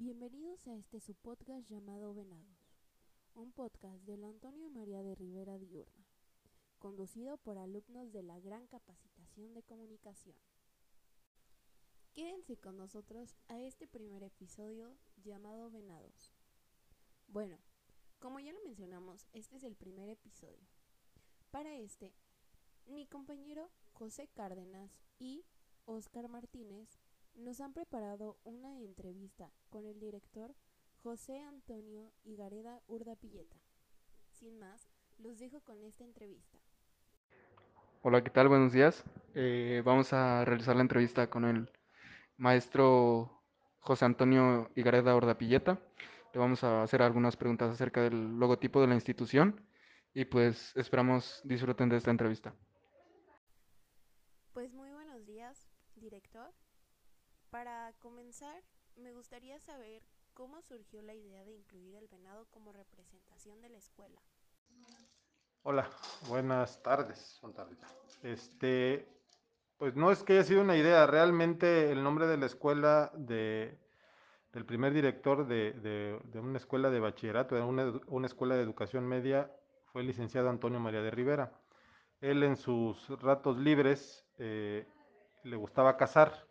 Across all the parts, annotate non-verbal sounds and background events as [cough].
Bienvenidos a este su podcast llamado Venados, un podcast del Antonio María de Rivera Diurna, conducido por alumnos de la Gran Capacitación de Comunicación. Quédense con nosotros a este primer episodio llamado Venados. Bueno, como ya lo mencionamos, este es el primer episodio. Para este, mi compañero José Cárdenas y Oscar Martínez nos han preparado una entrevista con el director José Antonio Igareda Urdapilleta. Sin más, los dejo con esta entrevista. Hola, ¿qué tal? Buenos días. Eh, vamos a realizar la entrevista con el maestro José Antonio Igareda Urdapilleta. Le vamos a hacer algunas preguntas acerca del logotipo de la institución y pues esperamos disfruten de esta entrevista. Pues muy buenos días, director. Para comenzar, me gustaría saber cómo surgió la idea de incluir el venado como representación de la escuela. Hola, buenas tardes. Son tardes. Este, pues no es que haya sido una idea, realmente el nombre de la escuela de, del primer director de, de, de una escuela de bachillerato, de una, una, escuela de educación media, fue el licenciado Antonio María de Rivera. Él en sus ratos libres eh, le gustaba cazar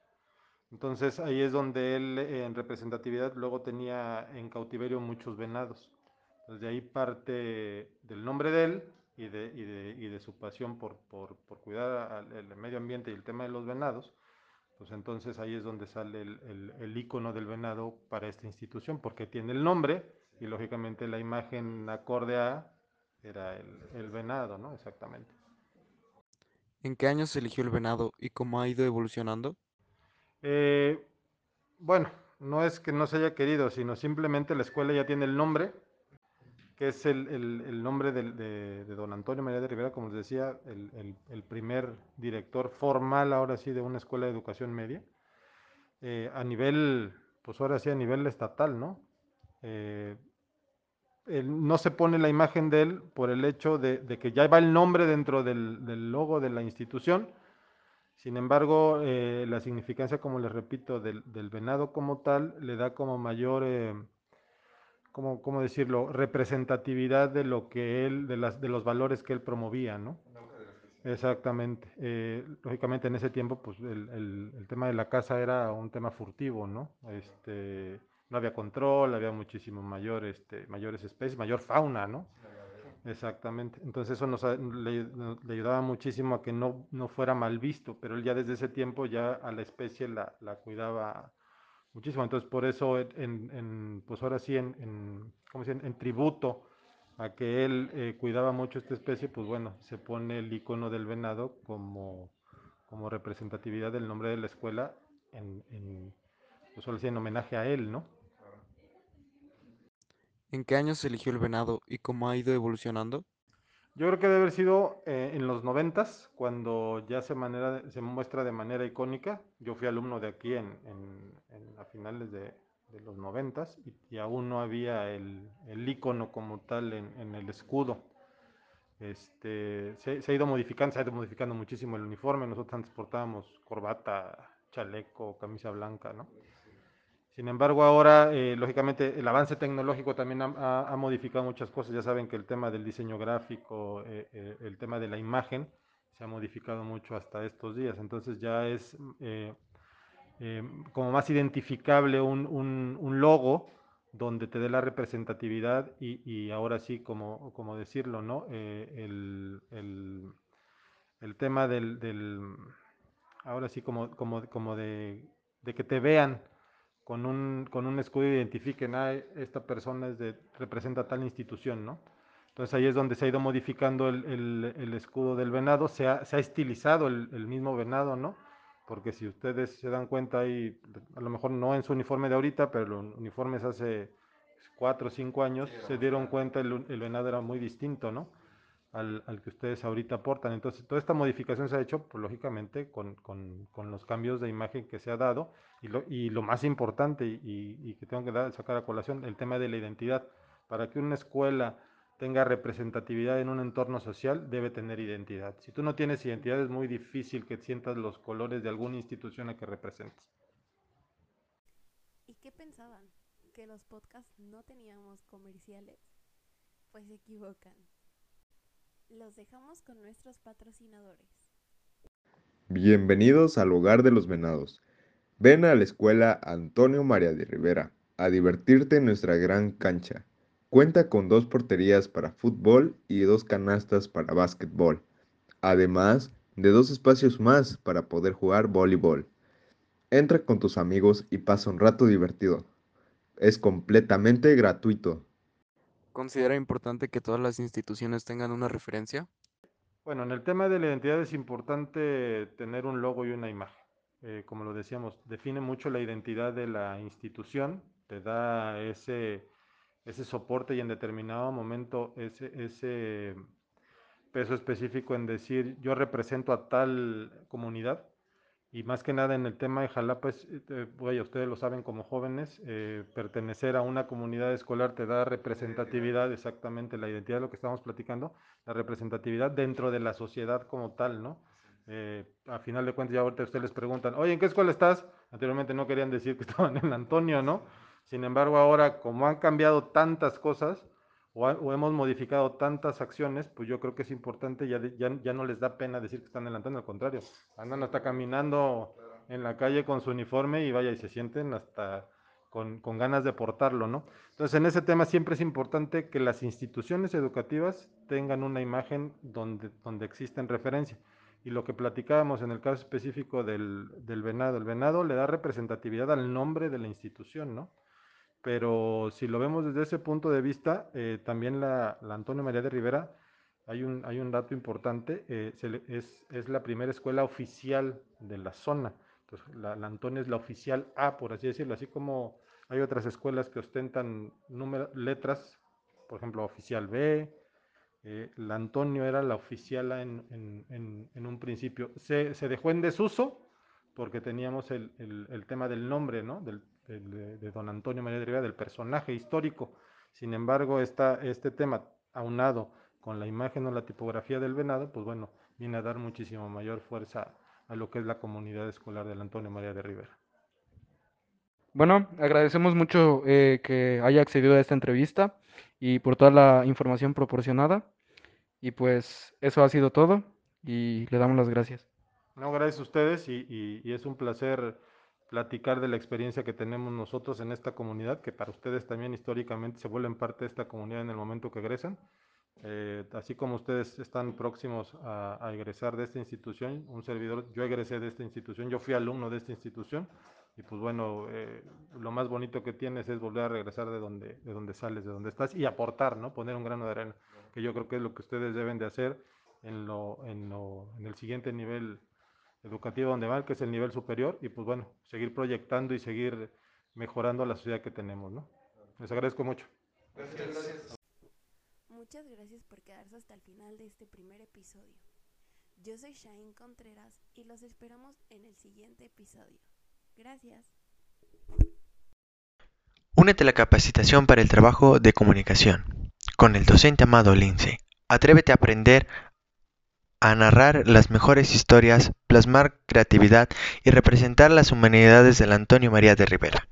entonces ahí es donde él en representatividad luego tenía en cautiverio muchos venados. Entonces de ahí parte del nombre de él y de, y de, y de su pasión por, por, por cuidar al, el medio ambiente y el tema de los venados. Pues entonces ahí es donde sale el, el, el icono del venado para esta institución, porque tiene el nombre y lógicamente la imagen acorde a era el, el venado, ¿no? Exactamente. ¿En qué año se eligió el venado y cómo ha ido evolucionando? Eh, bueno, no es que no se haya querido, sino simplemente la escuela ya tiene el nombre, que es el, el, nombre de, de, de, don Antonio María de Rivera, como les decía, el, el, primer director formal ahora sí de una escuela de educación media, eh, a nivel, pues ahora sí a nivel estatal, ¿no? Eh, no se pone la imagen de él por el hecho de, de que ya va el nombre dentro del, del logo de la institución, sin embargo, eh, la significancia, como les repito, del, del, venado como tal, le da como mayor, eh, como, ¿cómo decirlo?, representatividad de lo que él, de, las, de los valores que él promovía, ¿no? Exactamente. Eh, lógicamente en ese tiempo, pues el, el, el, tema de la caza era un tema furtivo, ¿no? Este, no había control, había muchísimo mayor, este, mayores especies, mayor fauna, ¿no? Exactamente. Entonces eso nos, le, le, ayudaba muchísimo a que no, no fuera mal visto, pero él ya desde ese tiempo ya a la especie la, la cuidaba muchísimo. Entonces por eso, en, en pues ahora sí, en, en, ¿cómo se en tributo a que él eh, cuidaba mucho esta especie, pues bueno, se pone el icono del venado como, como representatividad del nombre de la escuela, en, en, pues ahora sí, en homenaje a él, ¿no? ¿En qué año se eligió el venado y cómo ha ido evolucionando? Yo creo que debe haber sido eh, en los noventas, cuando ya se, manera, se muestra de manera icónica. Yo fui alumno de aquí en, en, en a finales de, los noventas y, y, aún no había el, el icono como tal en, en el escudo. Este, se, se, ha ido modificando, se ha ido modificando muchísimo el uniforme. Nosotros antes portábamos corbata, chaleco, camisa blanca, ¿no? Sin embargo, ahora, eh, lógicamente, el avance tecnológico también ha, modificado muchas cosas. Ya saben que el tema del diseño gráfico, eh, eh, el tema de la imagen, se ha modificado mucho hasta estos días. Entonces ya es eh, como más identificable un, logo donde te dé la representatividad y, y ahora sí, como, como decirlo, ¿no? El, el, el, tema del, del, ahora sí, como, como, como de, de que te vean con un, con un escudo identifiquen, ah, esta persona es de, representa tal institución, ¿no? Entonces ahí es donde se ha ido modificando el, el, el escudo del venado, se ha, se ha estilizado el, el, mismo venado, ¿no? Porque si ustedes se dan cuenta ahí, a lo mejor no en su uniforme de ahorita, pero los uniformes hace cuatro o cinco años, se dieron cuenta el, el venado era muy distinto, ¿no? Al, al, que ustedes ahorita aportan. Entonces, toda esta modificación se ha hecho, pues, lógicamente, con, con, con, los cambios de imagen que se ha dado y lo, y lo más importante y, y, que tengo que dar, sacar a colación, el tema de la identidad. Para que una escuela tenga representatividad en un entorno social, debe tener identidad. Si tú no tienes identidad, es muy difícil que sientas los colores de alguna institución a que representes. ¿Y qué pensaban que los podcasts no teníamos comerciales, pues se equivocan. Los dejamos con nuestros patrocinadores. Bienvenidos al hogar de los venados. Ven a la escuela Antonio María de Rivera a divertirte en nuestra gran cancha. Cuenta con dos porterías para fútbol y dos canastas para básquetbol, además de dos espacios más para poder jugar voleibol. Entra con tus amigos y pasa un rato divertido. Es completamente gratuito. ¿Considera importante que todas las instituciones tengan una referencia? Bueno, en el tema de la identidad es importante tener un logo y una imagen. Eh, como lo decíamos, define mucho la identidad de la institución, te da ese, ese soporte y en determinado momento ese, ese peso específico en decir yo represento a tal comunidad y más que nada en el tema de Jalapa, es, eh, ustedes lo saben como jóvenes, eh, pertenecer a una comunidad escolar te da representatividad, exactamente la identidad de lo que estamos platicando, la representatividad dentro de la sociedad como tal, ¿no? Eh, a final de cuentas, ya ahorita ustedes les preguntan, oye, ¿en qué escuela estás? Anteriormente no querían decir que [laughs] estaban en Antonio, ¿no? Sin embargo, ahora, como han cambiado tantas cosas, o, hemos modificado tantas acciones, pues yo creo que es importante, ya, ya, no les da pena decir que están adelantando, al contrario, andan hasta caminando en la calle con su uniforme y vaya, y se sienten hasta con, con, ganas de portarlo, ¿no? Entonces, en ese tema siempre es importante que las instituciones educativas tengan una imagen donde, donde existen referencia. Y lo que platicábamos en el caso específico del, del venado, el venado le da representatividad al nombre de la institución, ¿no? Pero si lo vemos desde ese punto de vista, eh, también la, Antonio María de Rivera, hay un, hay un dato importante, eh, es, es, la primera escuela oficial de la zona. Entonces, la, Antonio es la oficial A, por así decirlo, así como hay otras escuelas que ostentan número, letras, por ejemplo, oficial B, eh, la Antonio era la oficial A en, en, en, un principio. Se, se, dejó en desuso porque teníamos el, el, tema del nombre, ¿no? De, don Antonio María de Rivera, del personaje histórico. Sin embargo, está este tema aunado con la imagen o la tipografía del venado, pues bueno, viene a dar muchísimo mayor fuerza a lo que es la comunidad escolar del Antonio María de Rivera. Bueno, agradecemos mucho eh, que haya accedido a esta entrevista y por toda la información proporcionada. Y pues eso ha sido todo y le damos las gracias. No, gracias a ustedes y es un placer platicar de la experiencia que tenemos nosotros en esta comunidad, que para ustedes también históricamente se vuelven parte de esta comunidad en el momento que egresan. Eh, así como ustedes están próximos a, egresar de esta institución, un servidor, yo egresé de esta institución, yo fui alumno de esta institución, y pues bueno, eh, lo más bonito que tienes es volver a regresar de donde, de donde sales, de donde estás, y aportar, ¿no? Poner un grano de arena, que yo creo que es lo que ustedes deben de hacer en, lo, en, lo, en el siguiente nivel educativa donde van, que es el nivel superior, y pues bueno, seguir proyectando y seguir mejorando la sociedad que tenemos, ¿no? Les agradezco mucho. Gracias. Muchas gracias por quedarse hasta el final de este primer episodio. Yo soy Shane Contreras y los esperamos en el siguiente episodio. Gracias. Únete a la capacitación para el trabajo de comunicación con el docente Amado Lince. Atrévete a aprender a narrar las mejores historias, plasmar creatividad y representar las humanidades del Antonio María de Rivera.